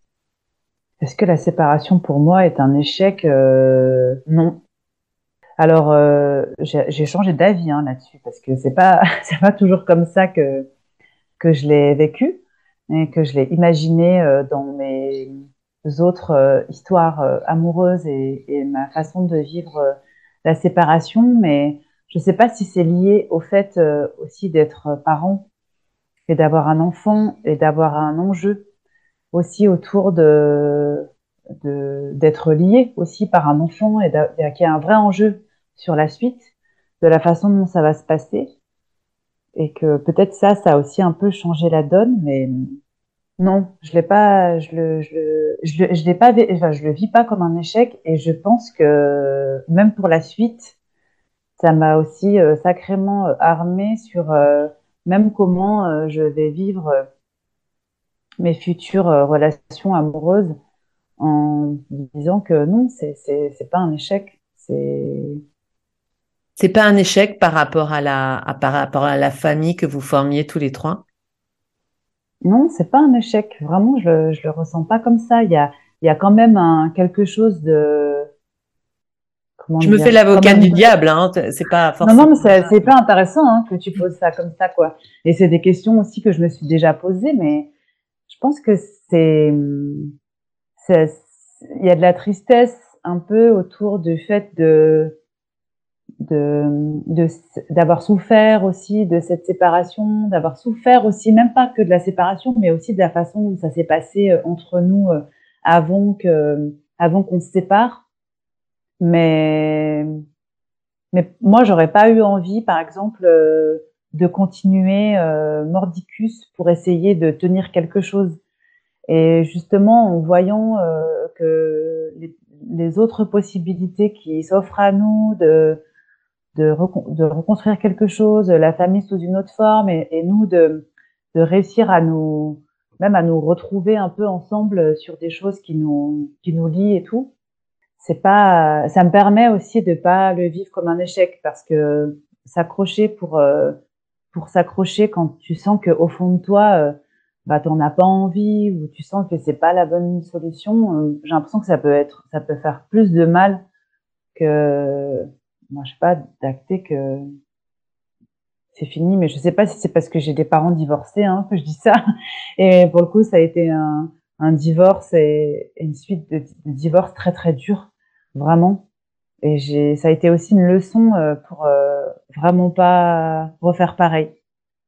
Est-ce que la séparation, pour moi, est un échec? Euh, Non. Alors, euh, j'ai changé d'avis hein, là-dessus parce que c'est pas c'est pas toujours comme ça que que je l'ai vécu et que je l'ai imaginé euh, dans mes autres histoires amoureuses et, et, ma façon de vivre la séparation. Mais je sais pas si c'est lié au fait euh, aussi d'être parent et d'avoir un enfant et d'avoir un enjeu aussi autour de d'être lié aussi par un enfant et qu'il y a un vrai enjeu sur la suite de la façon dont ça va se passer. Et que peut-être ça ça a aussi un peu changé la donne mais non je l'ai pas je le je, je, je l'ai pas je le vis pas comme un échec. Et je pense que même pour la suite ça m'a aussi euh, sacrément euh, armée sur euh, même comment je vais vivre mes futures relations amoureuses en disant que non, c'est c'est pas un échec, c'est c'est pas un échec par rapport à la par rapport à la famille que vous formiez tous les trois? Non, c'est pas un échec. Vraiment, je je le ressens pas comme ça. Il y a il y a quand même un quelque chose de je me fais l'avocat du diable, hein. C'est pas forcément. Non, non, mais c'est pas intéressant hein, que tu poses ça comme ça, quoi. Et c'est des questions aussi que je me suis déjà posées, mais je pense que c'est, il y a de la tristesse un peu autour du fait de de d'avoir souffert aussi de cette séparation, d'avoir souffert aussi même pas que de la séparation, mais aussi de la façon dont ça s'est passé euh, entre nous euh, avant que avant qu'on se sépare mais, mais moi, j'aurais pas eu envie, par exemple, euh, de continuer mordicus pour essayer de tenir quelque chose. Et justement, en voyant que les, les, autres possibilités qui s'offrent à nous de, de, de, reconstruire quelque chose, la famille sous une autre forme, et, et nous de, de réussir à nous, même à nous retrouver un peu ensemble sur des choses qui nous, qui nous lient et tout, c'est pas, ça me permet aussi de pas le vivre comme un échec parce que s'accrocher pour euh, pour s'accrocher quand tu sens que au fond de toi, euh, bah t'en as pas envie ou tu sens que c'est pas la bonne solution, euh, j'ai l'impression que ça peut être, ça peut faire plus de mal que, moi je sais pas, d'acter que c'est fini, mais je sais pas si c'est parce que j'ai des parents divorcés hein, que je dis ça. Et pour le coup, ça a été un, divorce et, une suite de, de divorces très très durs vraiment. Et j'ai, ça a été aussi une leçon euh, pour euh, vraiment pas refaire pareil.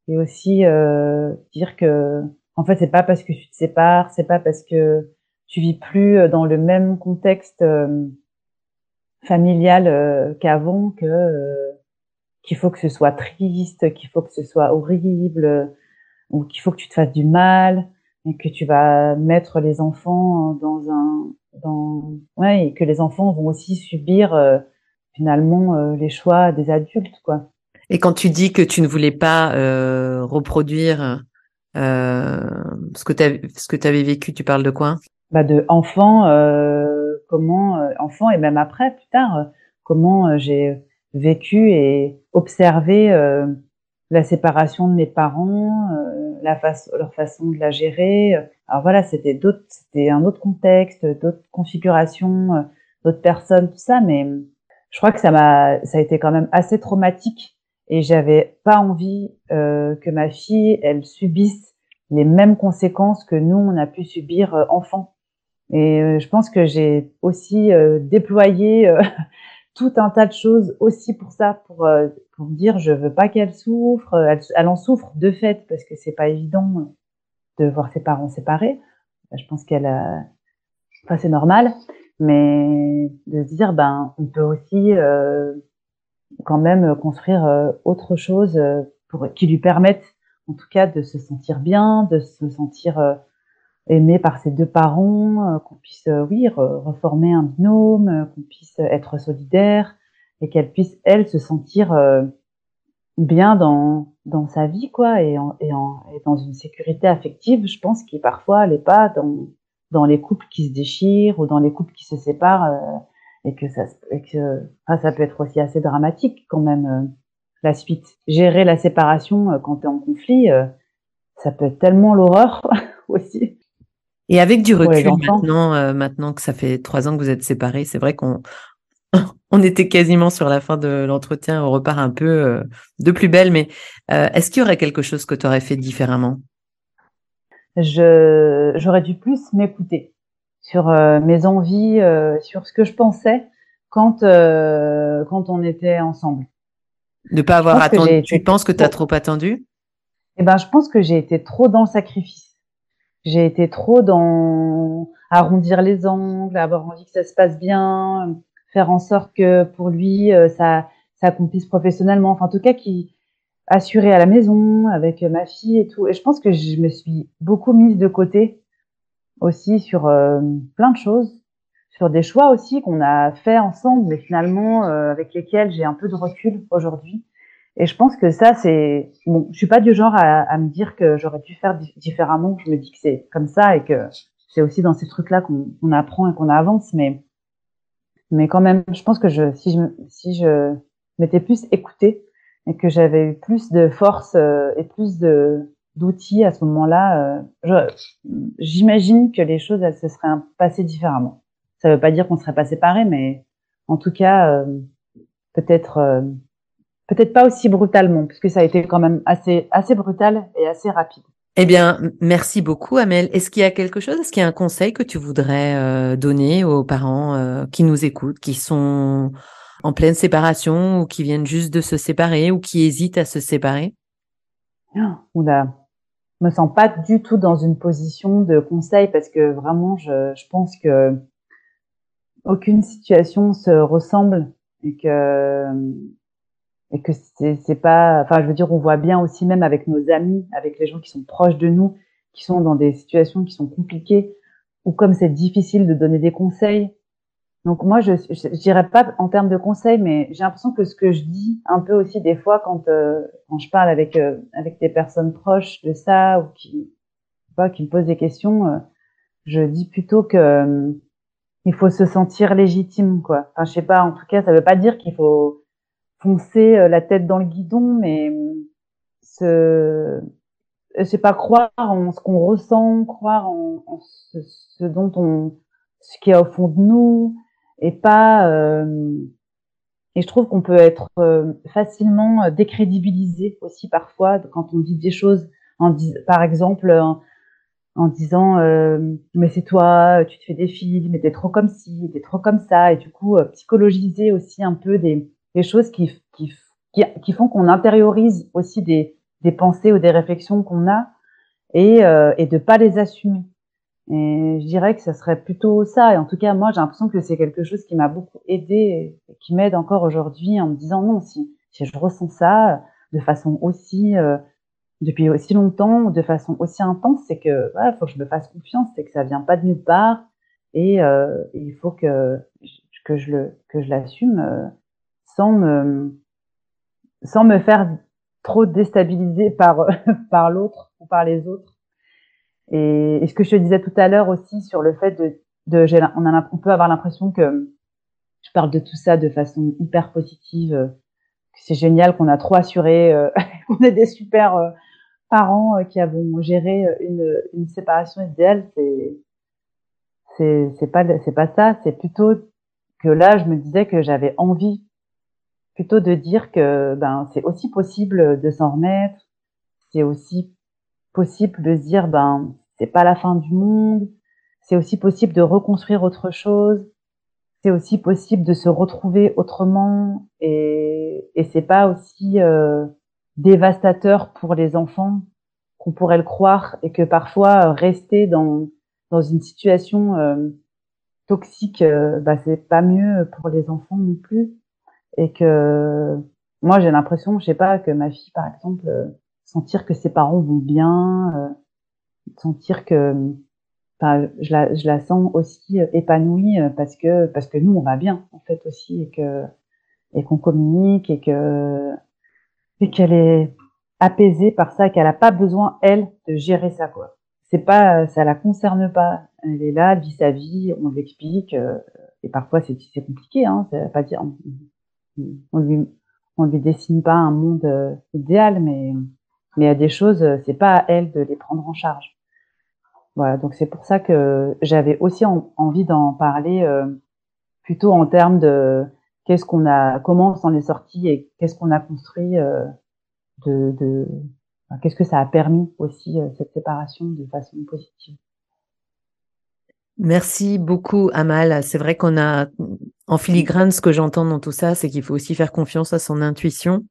Et aussi euh, dire que, en fait, c'est pas parce que tu te sépares, c'est pas parce que tu vis plus dans le même contexte familial qu'avant que qu'il faut que ce soit triste, qu'il faut que ce soit horrible, ou qu'il faut que tu te fasses du mal, et que tu vas mettre les enfants dans un dans ouais et que les enfants vont aussi subir euh, finalement euh, les choix des adultes quoi. Et quand tu dis que tu ne voulais pas euh, reproduire ce que tu ce que tu avais vécu, tu parles de quoi? Bah de enfants comment enfants et même après plus tard comment j'ai vécu et observé la séparation de mes parents, leur façon de la gérer. Alors voilà, c'était d'autres, c'était un autre contexte, d'autres configurations, euh, d'autres personnes, tout ça, mais je crois que ça m'a, ça a été quand même assez traumatique et j'avais pas envie euh, que ma fille, elle subisse les mêmes conséquences que nous on a pu subir euh, enfant. Et euh, je pense que j'ai aussi déployé tout un tas de choses aussi pour ça, pour pour dire je veux pas qu'elle souffre, elle, en souffre de fait parce que c'est pas évident de voir ses parents séparés. Je pense qu'elle enfin c'est normal, mais de se dire ben on peut aussi quand même construire autre chose pour qui lui permettent en tout cas de se sentir bien, de se sentir euh, aimé par ses deux parents, euh, qu'on puisse, euh, oui, reformer un binôme, qu'on puisse être solidaire et qu'elle puisse, elle, se sentir bien dans, dans sa vie, quoi, et, en, et, en, et dans une sécurité affective, je pense, qui parfois n'est pas dans, dans les couples qui se déchirent ou dans les couples qui se séparent, et que ça, et que, ça peut être aussi assez dramatique quand même la suite. Gérer la séparation euh, quand tu es en conflit, euh, ça peut être tellement l'horreur aussi. Et avec du recul maintenant, euh, maintenant que ça fait trois ans que vous êtes séparés, c'est vrai qu'on on était quasiment sur la fin de l'entretien, on repart un peu de plus belle, mais est-ce qu'il y aurait quelque chose que tu aurais fait différemment? J'aurais dû plus m'écouter sur mes envies, sur ce que je pensais quand quand on était ensemble. Ne pas avoir attendu. Tu penses que tu as trop attendu? Eh ben, je pense que j'ai été trop dans le sacrifice. J'ai été trop dans arrondir les angles, avoir envie que ça se passe bien, faire en sorte que pour lui euh, ça s'accomplisse professionnellement. Enfin, en tout cas, qui assurer à la maison avec ma fille et tout. Et je pense que je me suis beaucoup mise de côté aussi sur euh, plein de choses, sur des choix aussi qu'on a fait ensemble, mais finalement euh, avec lesquels j'ai un peu de recul aujourd'hui. Et je pense que ça, c'est bon. Je suis pas du genre à, me dire que j'aurais dû faire différemment. Je me dis que c'est comme ça et que c'est aussi dans ces trucs-là qu'on apprend et qu'on avance. Mais mais quand même, je pense que je, si je si je m'étais plus écoutée et que j'avais eu plus de force euh, et plus d'outils à ce moment-là, euh, j'imagine que les choses se seraient passées différemment. Ça veut pas dire qu'on serait pas séparés, mais en tout cas, euh, peut-être, peut-être pas aussi brutalement, puisque ça a été quand même assez, assez brutal et assez rapide. Eh bien, merci beaucoup, Amel. Est-ce qu'il y a quelque chose, est-ce qu'il y a un conseil que tu voudrais euh, donner aux parents qui nous écoutent, qui sont en pleine séparation ou qui viennent juste de se séparer ou qui hésitent à se séparer? Oh, Oula, je me sens pas du tout dans une position de conseil parce que vraiment, je, je pense que aucune situation se ressemble et que et que c'est pas enfin je veux dire on voit bien aussi même avec nos amis avec les gens qui sont proches de nous qui sont dans des situations qui sont compliquées ou comme c'est difficile de donner des conseils donc moi je je, dirais pas en termes de conseils mais j'ai l'impression que ce que je dis un peu aussi des fois quand euh, quand je parle avec euh, avec des personnes proches de ça ou qui pas qui me posent des questions euh, je dis plutôt que il faut se sentir légitime, quoi. Enfin, je sais pas. En tout cas, ça veut pas dire qu'il faut foncer euh, la tête dans le guidon, mais se, je sais pas, croire en ce qu'on ressent, croire en, ce, dont on, ce qui est au fond de nous, et pas. Euh, et je trouve qu'on peut être euh, facilement décrédibilisé aussi parfois quand on dit des choses, en par exemple en disant euh, mais c'est toi, tu te fais des films, mais t'es trop comme ci, t'es trop comme ça, et du coup euh, psychologiser aussi un peu des, des choses qui, qui, qui, font qu'on intériorise aussi des, des pensées ou des réflexions qu'on a et, euh, et de pas les assumer. Et je dirais que ça serait plutôt ça. Et en tout cas, moi, j'ai l'impression que c'est quelque chose qui m'a beaucoup aidé et qui m'aide encore aujourd'hui en me disant non, si, si je ressens ça de façon aussi euh, depuis aussi longtemps, de façon aussi intense, c'est que voilà, faut que je me fasse confiance, c'est que ça vient pas de nulle part et euh, il faut que que je le que je l'assume euh, sans me sans me faire trop déstabiliser par par l'autre ou par les autres. Et, ce que je te disais tout à l'heure aussi sur le fait de, on, a, on peut avoir l'impression que je parle de tout ça de façon hyper positive, que c'est génial, qu'on a trop assuré, euh, qu'on est des super euh, parents euh, qui avons géré euh, une, une séparation idéale, c'est c'est pas c'est pas ça, c'est plutôt que là je me disais que j'avais envie plutôt de dire que ben c'est aussi possible de s'en remettre, c'est aussi possible de se dire ben c'est pas la fin du monde, c'est aussi possible de reconstruire autre chose, c'est aussi possible de se retrouver autrement et, et c'est pas aussi euh, dévastateur pour les enfants qu'on pourrait le croire et que parfois rester dans dans une situation euh, toxique, euh, bah, c'est pas mieux pour les enfants non plus et que moi j'ai l'impression, je sais pas, que ma fille par exemple sentir que ses parents vont bien, sentir que enfin, je la, je la sens aussi euh, épanouie euh, parce que parce que nous on va bien en fait aussi et que et qu'on communique et que et qu'elle est apaisée par ça qu'elle a pas besoin elle de gérer ça quoi. C'est pas ça la concerne pas. Elle est là elle vit sa vie on l'explique euh, et parfois c'est compliqué hein ça pas dire lui on lui dessine pas un monde idéal mais mais a des choses c'est pas à elle de les prendre en charge voilà, donc c'est pour ça que j'avais aussi envie d'en parler euh, plutôt en termes de qu'est-ce qu'on a, comment on s'en est sorti et qu'est-ce qu'on a construit euh, de, de qu'est-ce que ça a permis aussi euh, cette séparation de façon positive. Merci beaucoup, Amal. C'est vrai qu'on a en filigrane ce que j'entends dans tout ça, c'est qu'il faut aussi faire confiance à son intuition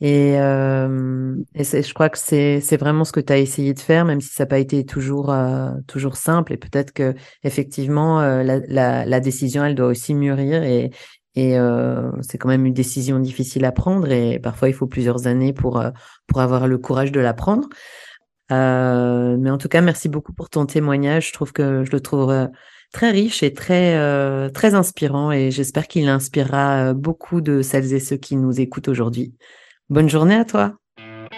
et, euh, et je crois que c'est vraiment ce que tu as essayé de faire, même si ça n'a pas été toujours euh, toujours simple. Et peut-être que effectivement euh, la, la, la, décision, elle doit aussi mûrir. Et, et euh, c'est quand même une décision difficile à prendre. Et parfois, il faut plusieurs années pour pour avoir le courage de la prendre. Mais en tout cas, merci beaucoup pour ton témoignage. Je trouve que je le trouve très riche et très très inspirant. Et j'espère qu'il inspirera beaucoup de celles et ceux qui nous écoutent aujourd'hui. Bonne journée à toi.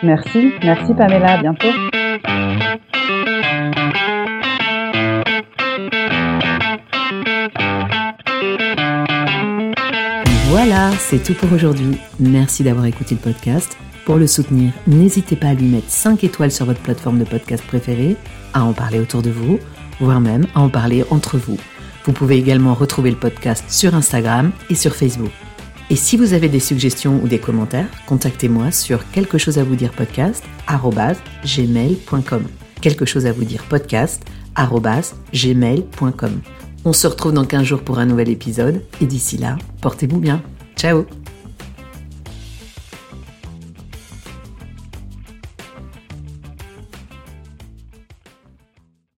Merci, merci Pamela, à bientôt. Voilà, c'est tout pour aujourd'hui. Merci d'avoir écouté le podcast. Pour le soutenir, n'hésitez pas à lui mettre 5 étoiles sur votre plateforme de podcast préférée, à en parler autour de vous, voire même à en parler entre vous. Vous pouvez également retrouver le podcast sur Instagram et sur Facebook. Et si vous avez des suggestions ou des commentaires, contactez-moi sur quelque chose à vous dire podcast gmail.com. Quelque chose à vous dire podcast gmail.com. On se retrouve dans 15 jours pour un nouvel épisode et d'ici là, portez-vous bien. Ciao